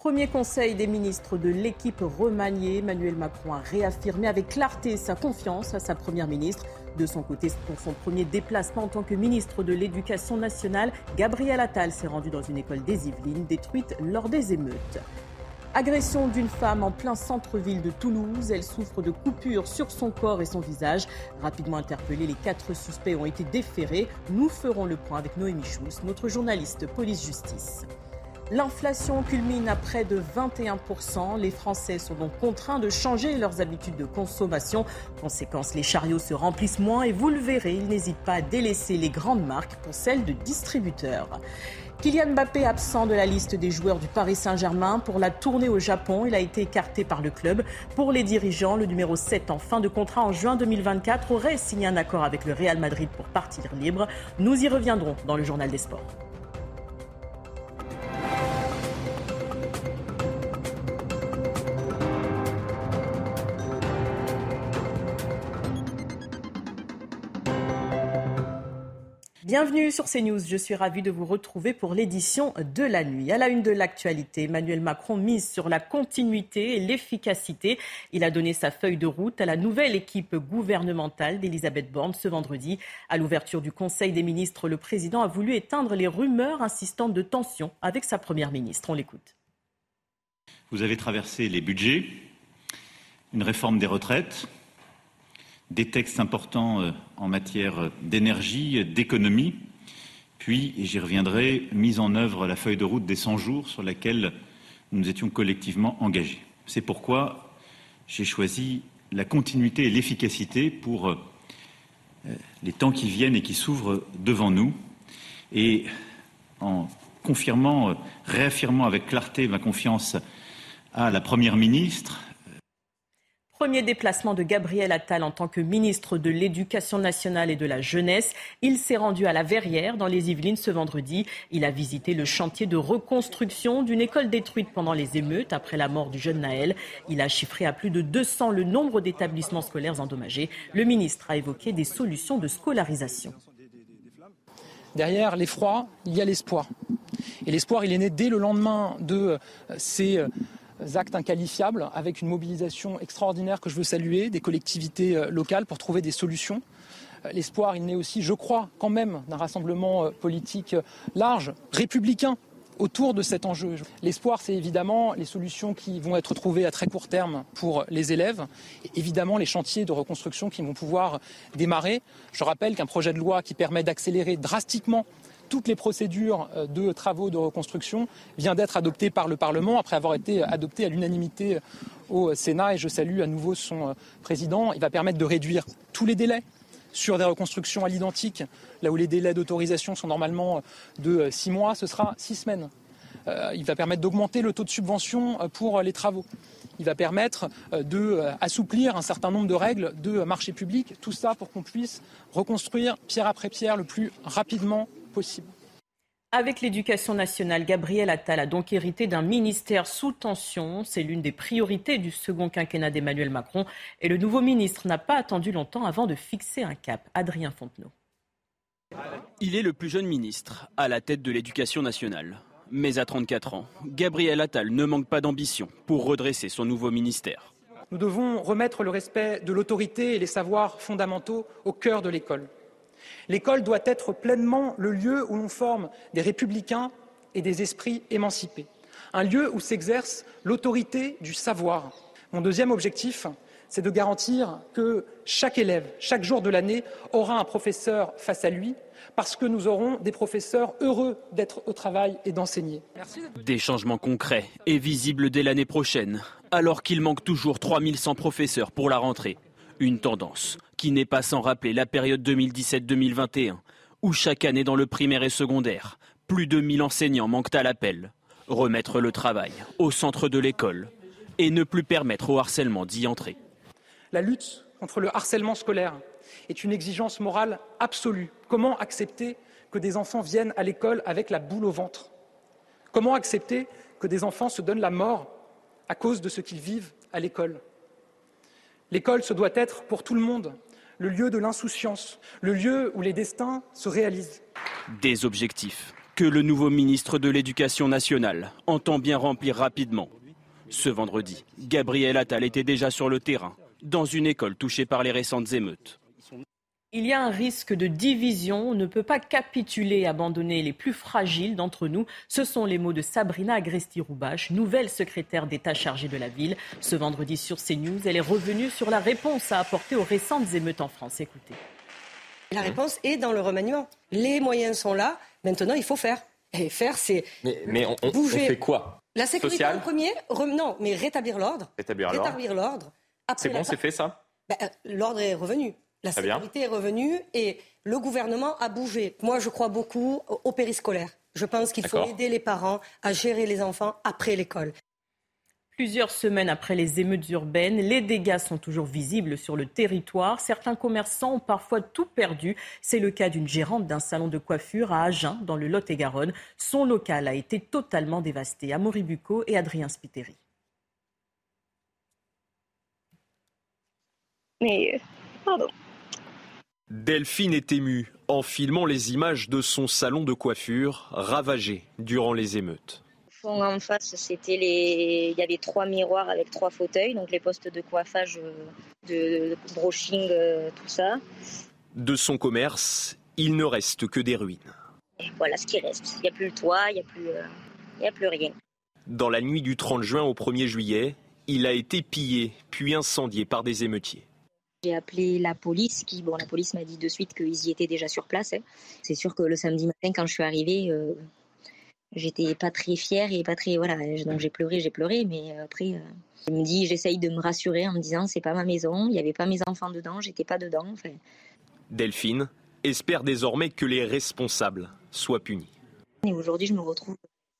Premier conseil des ministres de l'équipe remaniée, Emmanuel Macron a réaffirmé avec clarté sa confiance à sa première ministre. De son côté, pour son premier déplacement en tant que ministre de l'Éducation nationale, Gabriel Attal s'est rendu dans une école des Yvelines détruite lors des émeutes. Agression d'une femme en plein centre-ville de Toulouse. Elle souffre de coupures sur son corps et son visage. Rapidement interpellés, les quatre suspects ont été déférés. Nous ferons le point avec Noémie Schulz, notre journaliste police-justice. L'inflation culmine à près de 21%. Les Français sont donc contraints de changer leurs habitudes de consommation. Conséquence, les chariots se remplissent moins et vous le verrez, ils n'hésitent pas à délaisser les grandes marques pour celles de distributeurs. Kylian Mbappé absent de la liste des joueurs du Paris Saint-Germain pour la tournée au Japon. Il a été écarté par le club. Pour les dirigeants, le numéro 7 en fin de contrat en juin 2024 aurait signé un accord avec le Real Madrid pour partir libre. Nous y reviendrons dans le journal des sports. Bienvenue sur CNews. Je suis ravie de vous retrouver pour l'édition de la nuit. À la une de l'actualité, Emmanuel Macron mise sur la continuité et l'efficacité. Il a donné sa feuille de route à la nouvelle équipe gouvernementale d'Elisabeth Borne ce vendredi. À l'ouverture du Conseil des ministres, le président a voulu éteindre les rumeurs insistantes de tension avec sa première ministre. On l'écoute. Vous avez traversé les budgets, une réforme des retraites, des textes importants euh, en matière d'énergie, d'économie, puis, j'y reviendrai, mise en œuvre la feuille de route des 100 jours sur laquelle nous nous étions collectivement engagés. C'est pourquoi j'ai choisi la continuité et l'efficacité pour euh, les temps qui viennent et qui s'ouvrent devant nous. Et en confirmant, euh, réaffirmant avec clarté ma confiance à la Première ministre, Premier déplacement de Gabriel Attal en tant que ministre de l'Éducation nationale et de la jeunesse. Il s'est rendu à la Verrière, dans les Yvelines, ce vendredi. Il a visité le chantier de reconstruction d'une école détruite pendant les émeutes après la mort du jeune Naël. Il a chiffré à plus de 200 le nombre d'établissements scolaires endommagés. Le ministre a évoqué des solutions de scolarisation. Derrière l'effroi, il y a l'espoir. Et l'espoir, il est né dès le lendemain de ces actes inqualifiables avec une mobilisation extraordinaire que je veux saluer des collectivités euh, locales pour trouver des solutions. Euh, l'espoir, il naît aussi, je crois, quand même, d'un rassemblement euh, politique large, républicain, autour de cet enjeu. L'espoir, c'est évidemment les solutions qui vont être trouvées à très court terme pour les élèves, et évidemment les chantiers de reconstruction qui vont pouvoir démarrer. Je rappelle qu'un projet de loi qui permet d'accélérer drastiquement toutes les procédures euh, de travaux de reconstruction vient d'être adopté par le Parlement après avoir été adopté à l'unanimité euh, au Sénat et je salue à nouveau son euh, président. Il va permettre de réduire tous les délais sur des reconstructions à l'identique, là où les délais d'autorisation sont normalement de six mois, ce sera six semaines. il va permettre d'augmenter le taux de subvention pour les travaux. Il va permettre d'assouplir un certain nombre de règles de marché public, tout ça pour qu'on puisse reconstruire pierre après pierre le plus rapidement possible. Avec l'éducation nationale, Gabriel Attal a donc hérité d'un ministère sous tension. C'est l'une des priorités du second quinquennat d'Emmanuel Macron. Et le nouveau ministre n'a pas attendu longtemps avant de fixer un cap. Adrien Fontenot. Il est le plus jeune ministre à la tête de l'éducation nationale. Mais à 34 ans, Gabriel Attal ne manque pas d'ambition pour redresser son nouveau ministère. Nous devons remettre le respect de l'autorité et les savoirs fondamentaux au cœur de l'école. L'école doit être pleinement le lieu où l'on forme des républicains et des esprits émancipés, un lieu où s'exerce l'autorité du savoir. Mon deuxième objectif, c'est de garantir que chaque élève, chaque jour de l'année, aura un professeur face à lui, parce que nous aurons des professeurs heureux d'être au travail et d'enseigner. Des changements concrets et visibles dès l'année prochaine, alors qu'il manque toujours 3100 professeurs pour la rentrée. Une tendance qui n'est pas sans rappeler la période 2017-2021, où chaque année dans le primaire et secondaire, Plus de 1000 enseignants manquent à l'appel. Remettre le travail au centre de l'école et ne plus permettre au harcèlement d'y entrer. La lutte contre le harcèlement scolaire est une exigence morale absolue. Comment accepter que des enfants viennent à l'école avec la boule au ventre? Comment accepter que des enfants se donnent la mort à cause de ce qu'ils vivent à l'école? L'école, ce doit être pour tout le monde le lieu de l'insouciance, le lieu où les destins se réalisent. Des objectifs que le nouveau ministre de l'Éducation nationale entend bien remplir rapidement. Ce vendredi, Gabriel Attal était déjà sur le terrain, dans une école touchée par les récentes émeutes. Il y a un risque de division. On ne peut pas capituler abandonner les plus fragiles d'entre nous. Ce sont les mots de Sabrina Agresti-Roubache, nouvelle secrétaire d'État chargée de la ville. Ce vendredi sur CNews, elle est revenue sur la réponse à apporter aux récentes émeutes en France. Écoutez. La réponse est dans le remaniement. Les moyens sont là. Maintenant, il faut faire. Et faire, c'est. Mais, on, fait quoi? La sécurité en premier Non, mais rétablir l'ordre. Rétablir l'ordre. C'est bon, c'est fait ça? Ben, euh, L'ordre est revenu. La sécurité est revenue et le gouvernement a bougé. Moi, je crois beaucoup au périscolaire. Je pense qu'il faut aider les parents à gérer les enfants après l'école. Plusieurs semaines après les émeutes urbaines, les dégâts sont toujours visibles sur le territoire. Certains commerçants ont parfois tout perdu. C'est le cas d'une gérante d'un salon de coiffure à Agen, dans le Lot-et-Garonne. Son local a été totalement dévasté. Amaury Bucco et Adrien Spiteri. Mais, euh, pardon. Delphine est émue en filmant les images de son salon de coiffure ravagé durant les émeutes. En face, c'était les... il y avait trois miroirs avec trois fauteuils, donc les postes de coiffage, de brushing, euh, tout ça. De son commerce, il ne reste que des ruines. voilà ce qui reste. Il n'y a plus le toit, il n'y a, plus, euh, a plus rien. Dans la nuit du 30 juin au 1er juillet, il a été pillé puis incendié par des émeutiers. J'ai appelé la police, qui, bon, la police m'a dit de suite qu'ils y étaient déjà sur place. Hein. C'est sûr que le samedi matin, quand je suis arrivée, euh, j'étais pas très fière et pas très, voilà, donc j'ai pleuré, j'ai pleuré, mais après, euh, je me dis, j'essaye de me rassurer en me disant, c'est pas ma maison, il n'y avait pas mes enfants dedans, j'étais pas dedans. Delphine espère désormais que les responsables soient punis. Et aujourd'hui, je me retrouve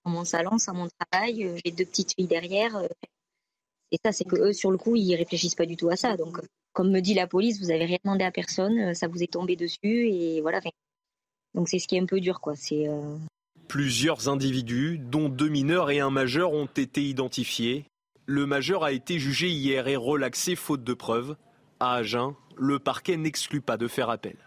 dans mon salon, sans mon travail, euh, j'ai deux petites filles derrière. Et ça, c'est que eux, sur le coup, ils réfléchissent pas du tout à ça. Donc, comme me dit la police, vous avez rien demandé à personne, euh, ça vous est tombé dessus et voilà. Donc c'est ce qui est un peu dur, quoi. C'est euh, Plusieurs individus, dont deux mineurs et un majeur, ont été identifiés. Le majeur a été jugé hier et relaxé faute de preuves. À Agen, le parquet n'exclut pas de faire appel.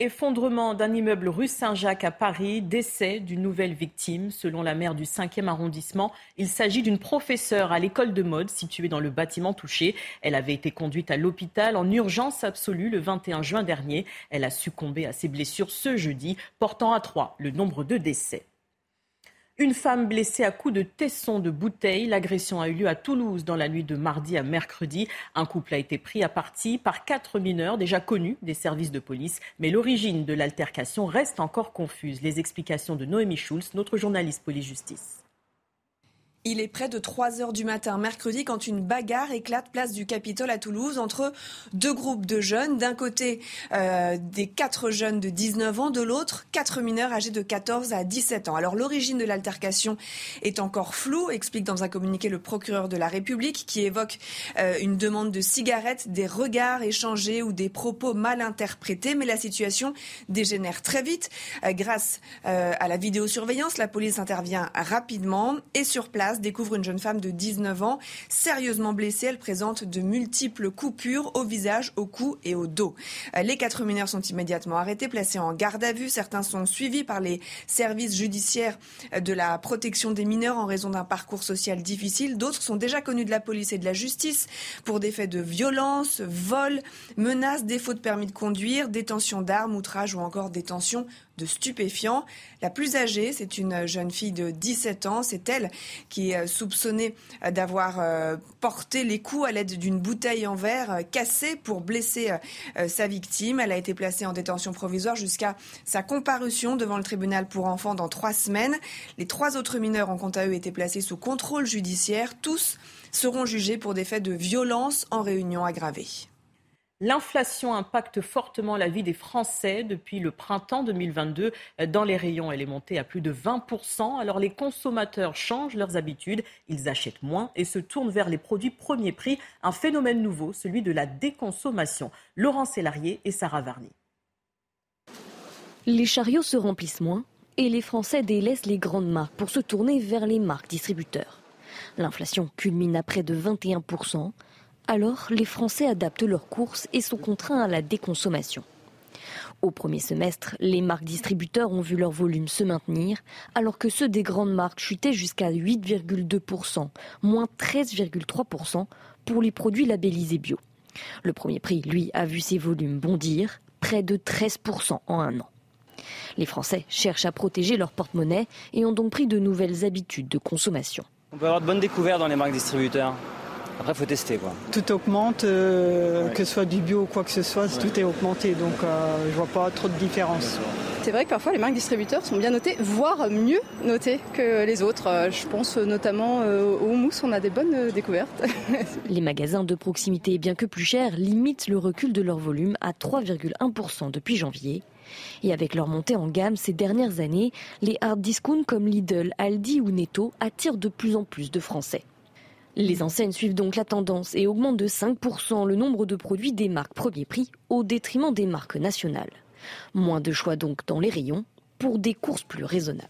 Effondrement d'un immeuble rue Saint-Jacques à Paris, décès d'une nouvelle victime. Selon la maire du 5e arrondissement, il s'agit d'une professeure à l'école de mode située dans le bâtiment touché. Elle avait été conduite à l'hôpital en urgence absolue le 21 juin dernier. Elle a succombé à ses blessures ce jeudi, portant à trois le nombre de décès. Une femme blessée à coups de tesson de bouteille. L'agression a eu lieu à Toulouse dans la nuit de mardi à mercredi. Un couple a été pris à partie par quatre mineurs déjà connus des services de police. Mais l'origine de l'altercation reste encore confuse. Les explications de Noémie Schulz, notre journaliste police-justice. Il est près de 3 heures du matin mercredi quand une bagarre éclate place du Capitole à Toulouse entre deux groupes de jeunes. D'un côté, euh, des quatre jeunes de 19 ans, de l'autre, quatre mineurs âgés de 14 à 17 ans. Alors l'origine de l'altercation est encore floue, explique dans un communiqué le procureur de la République qui évoque euh, une demande de cigarettes, des regards échangés ou des propos mal interprétés. Mais la situation dégénère très vite. Euh, grâce à la vidéosurveillance, la police intervient rapidement et sur place découvre une jeune femme de 19 ans sérieusement blessée. Elle présente de multiples coupures au visage, au cou et au dos. Les quatre mineurs sont immédiatement arrêtés, placés en garde à vue. Certains sont suivis par les services judiciaires de la protection des mineurs en raison d'un parcours social difficile. D'autres sont déjà connus de la police et de la justice pour des faits de violence, vol, menaces, défaut de permis de conduire, détention d'armes, outrage ou encore détention de stupéfiants. La plus âgée, c'est une jeune fille de 17 ans. C'est elle qui est soupçonnée d'avoir euh, porté les coups à l'aide d'une bouteille en verre euh, cassée pour blesser euh, sa victime. Elle a été placée en détention provisoire jusqu'à sa comparution devant le tribunal pour enfants dans trois semaines. Les trois autres mineurs ont quant à eux été placés sous contrôle judiciaire. Tous seront jugés pour des faits de violence en réunion aggravée. L'inflation impacte fortement la vie des Français depuis le printemps 2022. Dans les rayons, elle est montée à plus de 20%. Alors les consommateurs changent leurs habitudes, ils achètent moins et se tournent vers les produits premier prix. Un phénomène nouveau, celui de la déconsommation. Laurent Sélarié et Sarah Varny. Les chariots se remplissent moins et les Français délaissent les grandes marques pour se tourner vers les marques distributeurs. L'inflation culmine à près de 21%. Alors, les Français adaptent leurs courses et sont contraints à la déconsommation. Au premier semestre, les marques distributeurs ont vu leur volume se maintenir, alors que ceux des grandes marques chutaient jusqu'à 8,2%, moins 13,3% pour les produits labellisés bio. Le premier prix, lui, a vu ses volumes bondir, près de 13% en un an. Les Français cherchent à protéger leur porte-monnaie et ont donc pris de nouvelles habitudes de consommation. On peut avoir de bonnes découvertes dans les marques distributeurs. Après, il faut tester. Quoi. Tout augmente, euh, que ce soit du bio ou quoi que ce soit, tout est augmenté. Donc, euh, je vois pas trop de différence. C'est vrai que parfois les marques distributeurs sont bien notées, voire mieux notées que les autres. Euh, je pense notamment au mousse, on a des bonnes découvertes. les magasins de proximité, bien que plus chers, limitent le recul de leur volume à 3,1% depuis janvier. Et avec leur montée en gamme ces dernières années, les hard discounts comme Lidl, Aldi ou Netto attirent de plus en plus de Français. Les enseignes suivent donc la tendance et augmentent de 5% le nombre de produits des marques premier prix au détriment des marques nationales. Moins de choix donc dans les rayons pour des courses plus raisonnables.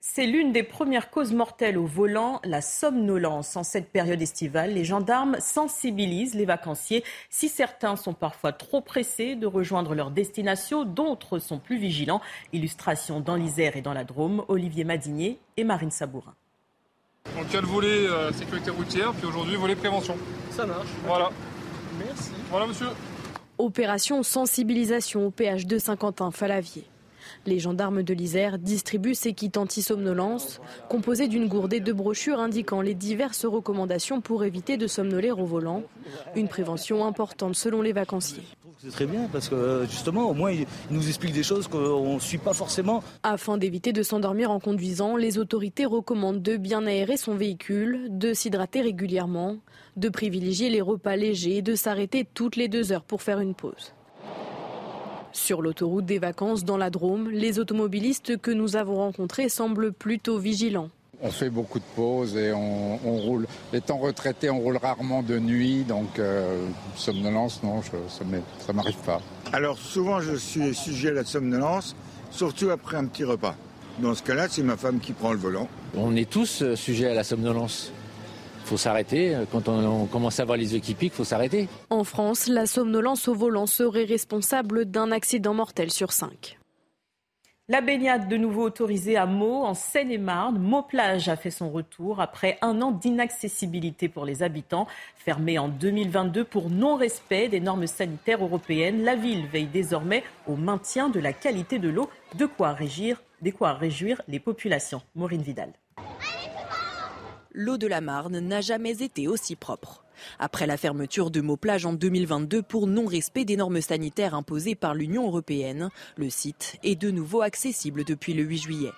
C'est l'une des premières causes mortelles au volant, la somnolence. En cette période estivale, les gendarmes sensibilisent les vacanciers. Si certains sont parfois trop pressés de rejoindre leur destination, d'autres sont plus vigilants. Illustration dans l'Isère et dans la Drôme, Olivier Madinier et Marine Sabourin. Donc il y a le volet euh, sécurité routière, puis aujourd'hui volet prévention. Ça marche. Voilà. Merci. Voilà monsieur. Opération sensibilisation au PH de Saint-Quentin-Falavier. Les gendarmes de l'Isère distribuent ces kits anti-somnolence, composés d'une gourde et de brochures indiquant les diverses recommandations pour éviter de somnoler au volant. Une prévention importante selon les vacanciers. C'est très bien parce que justement, au moins, il nous explique des choses qu'on ne suit pas forcément. Afin d'éviter de s'endormir en conduisant, les autorités recommandent de bien aérer son véhicule, de s'hydrater régulièrement, de privilégier les repas légers et de s'arrêter toutes les deux heures pour faire une pause. Sur l'autoroute des vacances dans la Drôme, les automobilistes que nous avons rencontrés semblent plutôt vigilants. On fait beaucoup de pauses et on, roule. Étant retraité, on roule rarement de nuit, donc euh, somnolence, non, ça ne m'arrive pas. Alors souvent, je suis sujet à la somnolence, surtout après un petit repas. Dans ce cas-là, c'est ma femme qui prend le volant. On est tous euh, sujets à la somnolence. Il faut s'arrêter. Quand on, commence à voir les équipiques, il faut s'arrêter. En France, la somnolence au volant serait responsable d'un accident mortel sur cinq. La baignade de nouveau autorisée à Meaux, en Seine-et-Marne. Meaux-Plage a fait son retour après un an d'inaccessibilité pour les habitants. Fermée en 2022 pour non-respect des normes sanitaires européennes, la ville veille désormais au maintien de la qualité de l'eau, de quoi, régir, de quoi réjouir les populations. Maureen Vidal l'eau de la Marne n'a jamais été aussi propre. Après la fermeture de Meaux-Plage en 2022 pour non-respect des normes sanitaires imposées par l'Union européenne, le site est de nouveau accessible depuis le 8 juillet.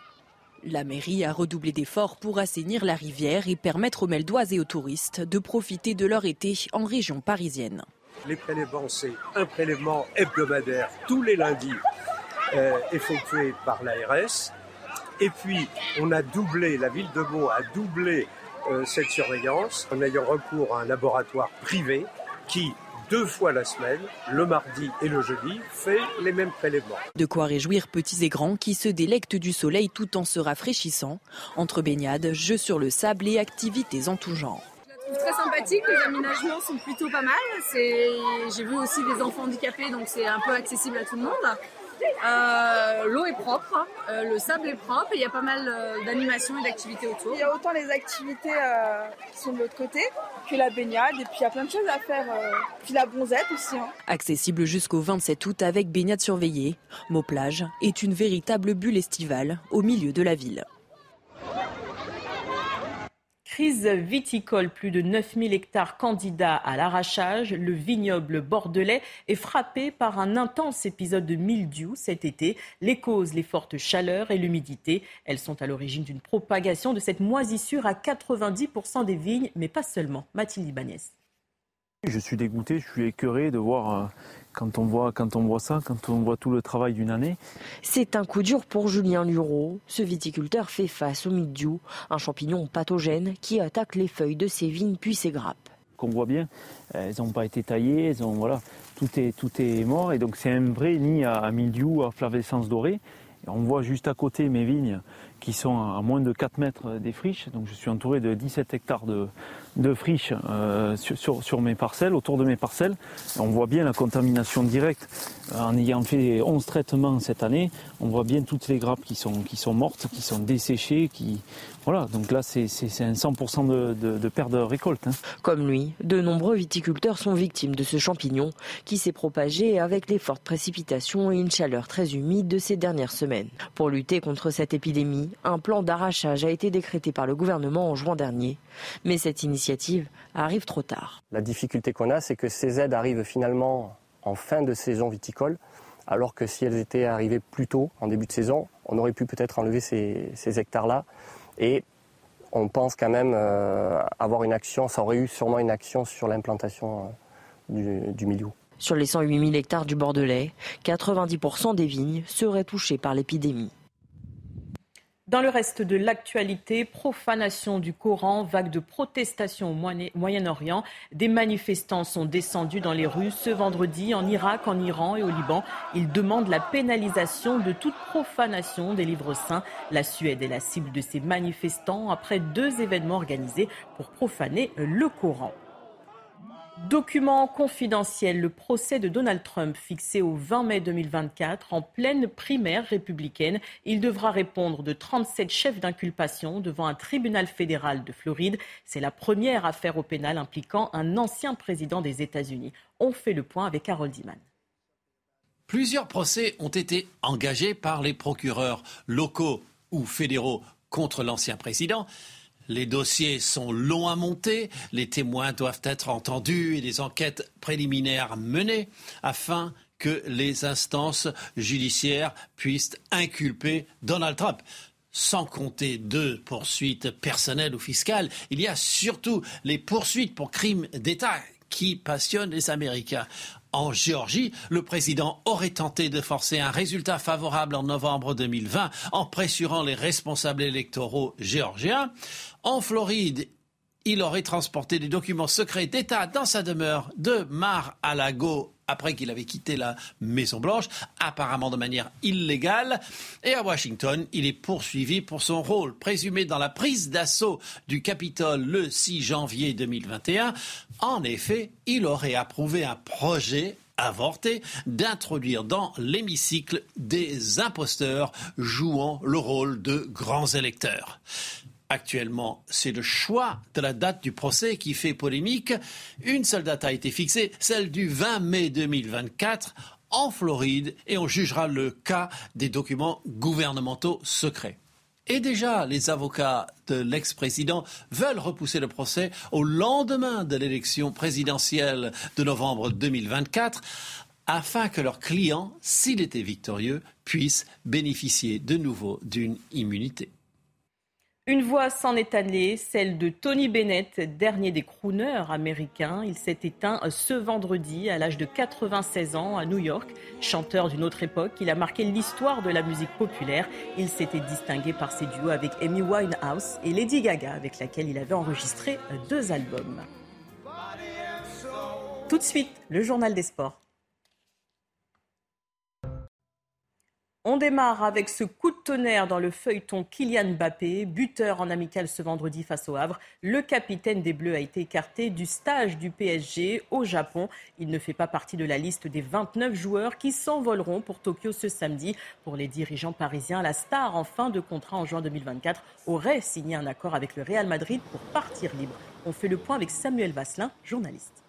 La mairie a redoublé d'efforts pour assainir la rivière et permettre aux Meldois et aux touristes de profiter de leur été en région parisienne. Les prélèvements, c'est un prélèvement hebdomadaire tous les lundis euh, effectué par l'ARS. Et puis, on a doublé, la ville de Meaux a doublé cette surveillance en ayant recours à un laboratoire privé qui, deux fois la semaine, le mardi et le jeudi, fait les mêmes prélèvements. De quoi réjouir petits et grands qui se délectent du soleil tout en se rafraîchissant, entre baignades, jeux sur le sable et activités en tout genre. Je trouve très sympathique, les aménagements sont plutôt pas mal. J'ai vu aussi des enfants handicapés, donc c'est un peu accessible à tout le monde. Euh, l'eau est propre, euh, le sable est propre et il y a pas mal euh, d'animations et d'activités autour. Il y a autant les activités qui sont de l'autre côté que la baignade et puis il y a plein de choses à faire. puis la bronzette aussi. Hein. Accessible jusqu'au 27 août avec baignade surveillée, Plage est une véritable bulle estivale au milieu de la ville. Crise viticole, plus de 9000 hectares candidats à l'arrachage. Le vignoble bordelais est frappé par un intense épisode de mildiou cet été. Les causes, les fortes chaleurs et l'humidité. Elles sont à l'origine d'une propagation de cette moisissure à 90% des vignes, mais pas seulement. Mathilde Ibanez. Je suis dégoûté, je suis écœuré de voir euh, quand on voit, quand on voit ça, quand on voit tout le travail d'une année. C'est un coup dur pour Julien Lureau. Ce viticulteur fait face au mildiou, un champignon pathogène qui attaque les feuilles de ses vignes puis ses grappes. Qu'on voit bien, elles n'ont pas été taillées, elles ont, voilà, tout est, tout est mort et donc c'est un vrai nid à, à mildiou, à flavescence dorée. on voit juste à côté mes vignes qui sont à moins de 4 mètres des friches. Donc je suis entouré de 17 hectares de, de friches euh, sur, mes parcelles, autour de mes parcelles. on voit bien la contamination directe. En ayant fait 11 traitements cette année, on voit bien toutes les grappes qui sont, qui sont mortes, qui sont desséchées. Qui... Voilà, donc là c'est un 100% de, de, de, perte de récolte. Hein. Comme lui, de nombreux viticulteurs sont victimes de ce champignon qui s'est propagé avec les fortes précipitations et une chaleur très humide de ces dernières semaines. Pour lutter contre cette épidémie, un plan d'arrachage a été décrété par le gouvernement en juin dernier. Mais cette initiative arrive trop tard. La difficulté qu'on a, c'est que ces aides arrivent finalement en fin de saison viticole, alors que si elles étaient arrivées plus tôt, en début de saison, on aurait pu peut-être enlever ces, hectares-là. Et on pense quand même euh, avoir une action, ça aurait eu sûrement une action sur l'implantation euh, du, du milieu. Sur les 108 000 hectares du Bordelais, 90% des vignes seraient touchées par l'épidémie. Dans le reste de l'actualité, profanation du Coran, vague de protestations au Moyen-Orient. Des manifestants sont descendus dans les rues ce vendredi en Irak, en Iran et au Liban. Ils demandent la pénalisation de toute profanation des livres saints. La Suède est la cible de ces manifestants après deux événements organisés pour profaner le Coran. Document confidentiel, le procès de Donald Trump fixé au 20 mai 2024 en pleine primaire républicaine. Il devra répondre de 37 chefs d'inculpation devant un tribunal fédéral de Floride. C'est la première affaire au pénal impliquant un ancien président des États-Unis. On fait le point avec Harold Iman. Plusieurs procès ont été engagés par les procureurs locaux ou fédéraux contre l'ancien président. Les dossiers sont longs à monter, les témoins doivent être entendus et des enquêtes préliminaires menées afin que les instances judiciaires puissent inculper Donald Trump. Sans compter deux poursuites personnelles ou fiscales, il y a surtout les poursuites pour crimes d'État qui passionnent les Américains en Géorgie, le président aurait tenté de forcer un résultat favorable en novembre 2020 en pressurant les responsables électoraux géorgiens. En Floride, il aurait transporté des documents secrets d'État dans sa demeure de Mar-a-Lago après qu'il avait quitté la Maison-Blanche, apparemment de manière illégale. Et à Washington, il est poursuivi pour son rôle présumé dans la prise d'assaut du Capitole le 6 janvier 2021. En effet, il aurait approuvé un projet avorté d'introduire dans l'hémicycle des imposteurs jouant le rôle de grands électeurs. Actuellement, c'est le choix de la date du procès qui fait polémique. Une seule date a été fixée, celle du 20 mai 2024 en Floride, et on jugera le cas des documents gouvernementaux secrets. Et déjà, les avocats de l'ex-président veulent repousser le procès au lendemain de l'élection présidentielle de novembre 2024 afin que leur client, s'il était victorieux, puisse bénéficier de nouveau d'une immunité. Une voix s'en est allée, celle de Tony Bennett, dernier des crooners américains. Il s'est éteint ce vendredi à l'âge de 96 ans à New York. Chanteur d'une autre époque, il a marqué l'histoire de la musique populaire. Il s'était distingué par ses duos avec Amy Winehouse et Lady Gaga, avec laquelle il avait enregistré deux albums. Tout de suite, le journal des sports. On démarre avec ce coup de tonnerre dans le feuilleton Kylian Mbappé, buteur en amical ce vendredi face au Havre. Le capitaine des Bleus a été écarté du stage du PSG au Japon. Il ne fait pas partie de la liste des 29 joueurs qui s'envoleront pour Tokyo ce samedi. Pour les dirigeants parisiens, la star en fin de contrat en juin 2024 aurait signé un accord avec le Real Madrid pour partir libre. On fait le point avec Samuel Vasselin, journaliste.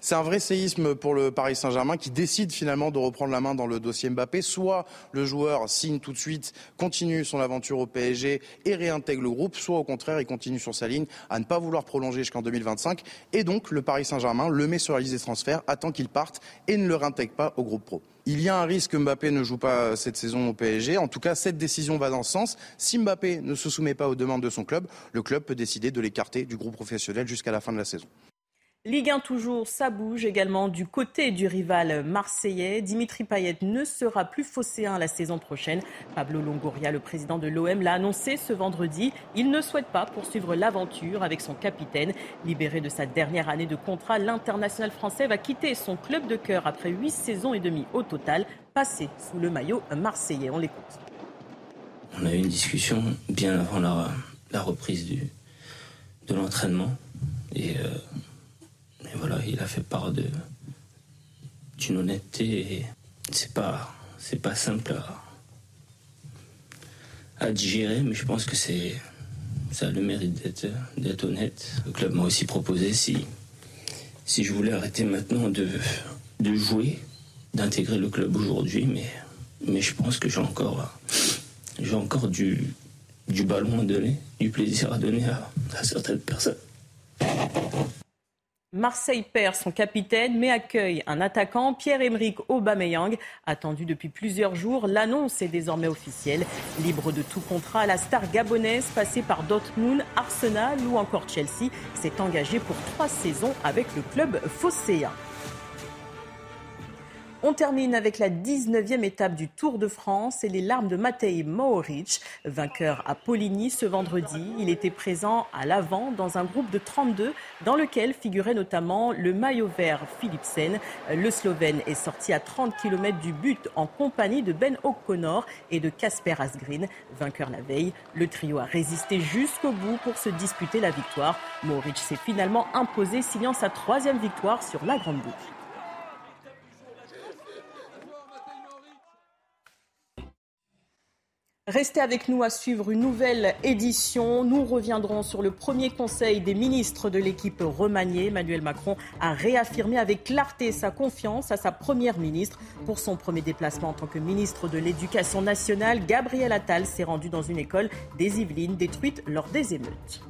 C'est un vrai séisme pour le Paris Saint-Germain qui décide finalement de reprendre la main dans le dossier Mbappé. Soit le joueur signe tout de suite, continue son aventure au PSG et réintègre le groupe, soit au contraire il continue sur sa ligne à ne pas vouloir prolonger jusqu'en 2025. Et donc le Paris Saint-Germain le met sur la liste des transferts, attend qu'il parte et ne le réintègre pas au groupe pro. Il y a un risque que Mbappé ne joue pas cette saison au PSG. En tout cas, cette décision va dans ce sens. Si Mbappé ne se soumet pas aux demandes de son club, le club peut décider de l'écarter du groupe professionnel jusqu'à la fin de la saison. Ligue 1 toujours, ça bouge également du côté du rival marseillais. Dimitri Payet ne sera plus phocéen la saison prochaine. Pablo Longoria, le président de l'OM, l'a annoncé ce vendredi. Il ne souhaite pas poursuivre l'aventure avec son capitaine. Libéré de sa dernière année de contrat, l'international français va quitter son club de cœur après huit saisons et demie au total, passées sous le maillot marseillais. On l'écoute. On a eu une discussion bien avant la, reprise de l'entraînement. Et euh, et voilà, il a fait part d'une honnêteté et c'est pas c'est pas simple à, digérer, mais je pense que c'est ça a le mérite d'être honnête. Le club m'a aussi proposé si si je voulais arrêter maintenant de de jouer, d'intégrer le club aujourd'hui, mais mais je pense que j'ai encore j'ai encore du du ballon à donner, du plaisir à donner à certaines personnes. Marseille perd son capitaine mais accueille un attaquant, Pierre-Emerick Aubameyang, attendu depuis plusieurs jours. L'annonce est désormais officielle. Libre de tout contrat, la star gabonaise passée par Dortmund, Arsenal ou encore Chelsea s'est engagée pour trois saisons avec le club phocéen. On termine avec la 19e étape du Tour de France et les larmes de Matej Mohoric, vainqueur à Poligny ce vendredi. Il était présent à l'avant dans un groupe de 32 dans lequel figurait notamment le maillot vert Philipsen. Le Slovène est sorti à 30 km du but en compagnie de Ben O'Connor et de Casper Asgreen, vainqueur la veille. Le trio a résisté jusqu'au bout pour se disputer la victoire. Mohoric s'est finalement imposé signant sa troisième victoire sur la Grande Boucle. Restez avec nous à suivre une nouvelle édition. Nous reviendrons sur le premier conseil des ministres de l'équipe remaniée. Emmanuel Macron a réaffirmé avec clarté sa confiance à sa première ministre. Pour son premier déplacement en tant que ministre de l'Éducation nationale, Gabriel Attal s'est rendu dans une école des Yvelines détruite lors des émeutes.